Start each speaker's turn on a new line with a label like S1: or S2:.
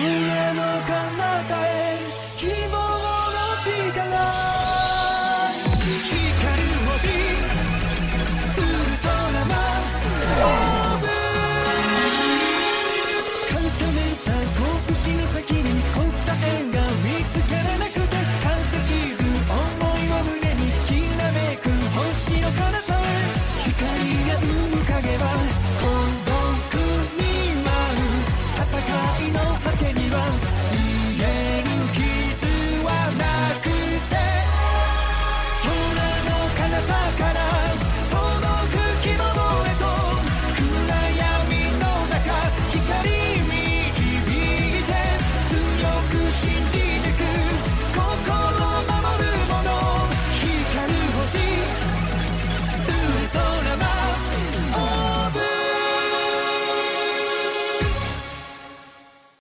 S1: 夢の彼方 she did.